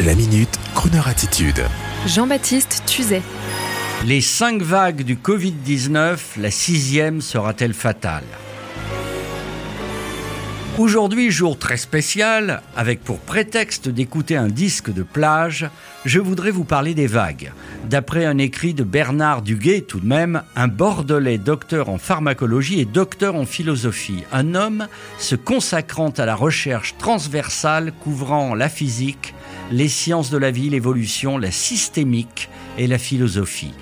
La minute, Kroneur attitude. Jean-Baptiste Tuzet. Les cinq vagues du Covid-19, la sixième sera-t-elle fatale? Aujourd'hui, jour très spécial, avec pour prétexte d'écouter un disque de plage, je voudrais vous parler des vagues. D'après un écrit de Bernard Duguay, tout de même, un Bordelais docteur en pharmacologie et docteur en philosophie, un homme se consacrant à la recherche transversale couvrant la physique, les sciences de la vie, l'évolution, la systémique et la philosophie.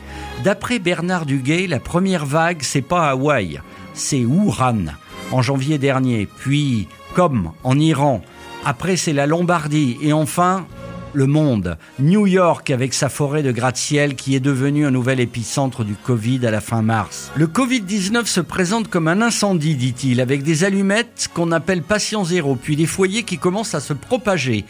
D'après Bernard Duguay, la première vague, c'est pas Hawaï, c'est Wuhan en janvier dernier, puis comme en Iran, après c'est la Lombardie. Et enfin le monde. New York avec sa forêt de gratte-ciel qui est devenue un nouvel épicentre du Covid à la fin mars. Le Covid-19 se présente comme un incendie, dit-il, avec des allumettes qu'on appelle patient zéro, puis des foyers qui commencent à se propager.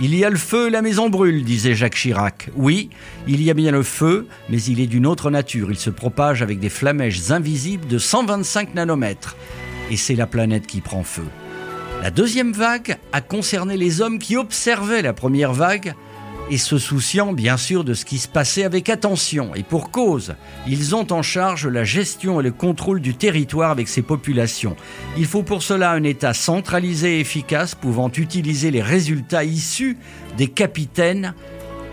Il y a le feu, la maison brûle, disait Jacques Chirac. Oui, il y a bien le feu, mais il est d'une autre nature. Il se propage avec des flamèches invisibles de 125 nanomètres et c'est la planète qui prend feu. La deuxième vague a concerné les hommes qui observaient la première vague et se souciant bien sûr de ce qui se passait avec attention. Et pour cause, ils ont en charge la gestion et le contrôle du territoire avec ces populations. Il faut pour cela un État centralisé et efficace pouvant utiliser les résultats issus des capitaines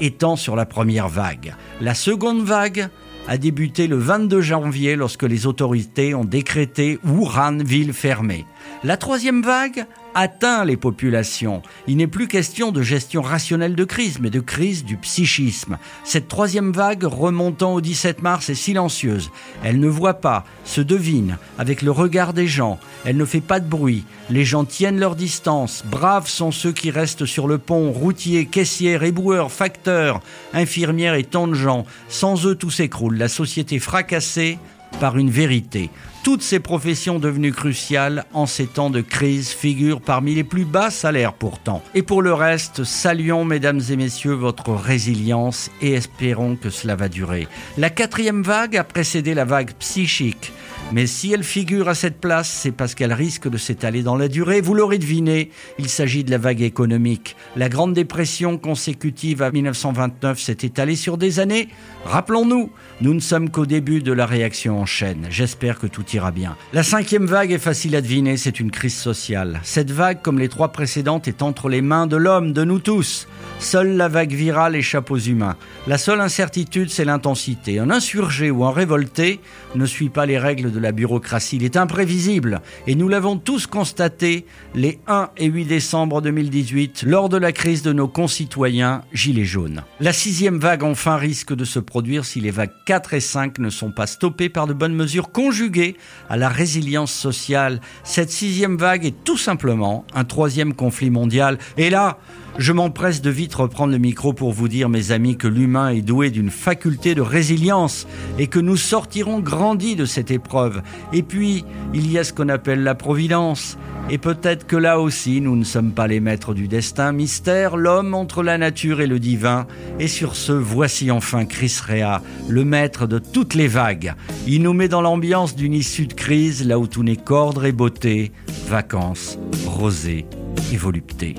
étant sur la première vague. La seconde vague a débuté le 22 janvier lorsque les autorités ont décrété Wuhan ville fermée. La troisième vague atteint les populations. Il n'est plus question de gestion rationnelle de crise, mais de crise du psychisme. Cette troisième vague remontant au 17 mars est silencieuse. Elle ne voit pas, se devine, avec le regard des gens. Elle ne fait pas de bruit. Les gens tiennent leur distance. Braves sont ceux qui restent sur le pont, routiers, caissières, éboueurs, facteurs, infirmières et tant de gens. Sans eux, tout s'écroule. La société fracassée par une vérité. Toutes ces professions devenues cruciales en ces temps de crise figurent parmi les plus bas salaires pourtant. Et pour le reste, saluons mesdames et messieurs votre résilience et espérons que cela va durer. La quatrième vague a précédé la vague psychique. Mais si elle figure à cette place, c'est parce qu'elle risque de s'étaler dans la durée. Vous l'aurez deviné, il s'agit de la vague économique. La Grande Dépression consécutive à 1929 s'est étalée sur des années. Rappelons-nous, nous ne sommes qu'au début de la réaction en chaîne. J'espère que tout ira bien. La cinquième vague est facile à deviner, c'est une crise sociale. Cette vague, comme les trois précédentes, est entre les mains de l'homme, de nous tous. Seule la vague virale échappe aux humains. La seule incertitude, c'est l'intensité. Un insurgé ou un révolté ne suit pas les règles de la bureaucratie. Il est imprévisible. Et nous l'avons tous constaté les 1 et 8 décembre 2018 lors de la crise de nos concitoyens gilets jaunes. La sixième vague enfin risque de se produire si les vagues 4 et 5 ne sont pas stoppées par de bonnes mesures conjuguées à la résilience sociale. Cette sixième vague est tout simplement un troisième conflit mondial. Et là, je m'empresse de vite reprendre le micro pour vous dire, mes amis, que l'humain est doué d'une faculté de résilience et que nous sortirons grandis de cette épreuve. Et puis, il y a ce qu'on appelle la providence. Et peut-être que là aussi, nous ne sommes pas les maîtres du destin. Mystère, l'homme entre la nature et le divin. Et sur ce, voici enfin Chris Rea, le maître de toutes les vagues. Il nous met dans l'ambiance d'une issue de crise, là où tout n'est qu'ordre et beauté, vacances, rosée et volupté.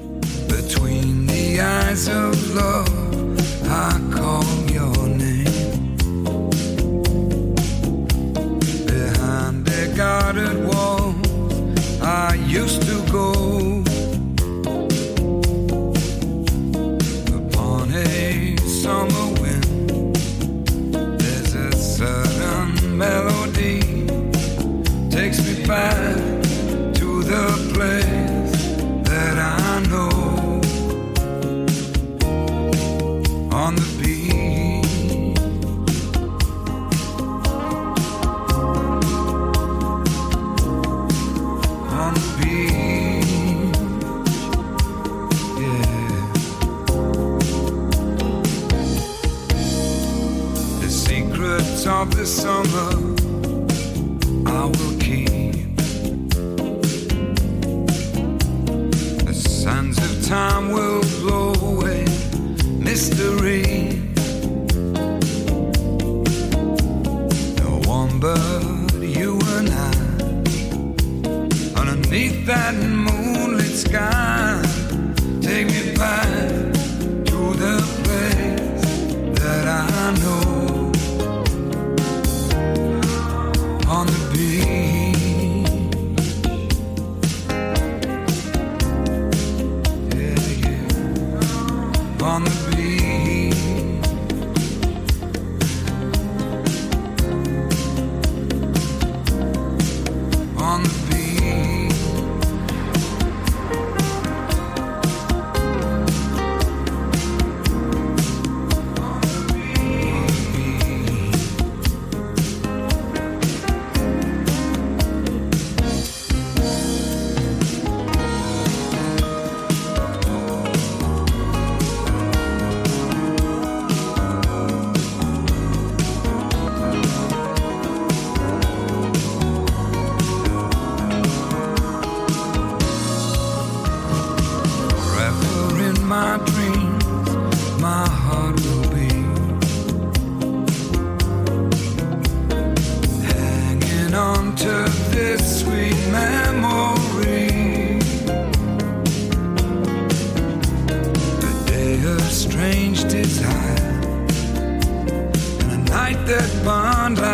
Love, of the summer on the beach. Strange desire, and a night that burned like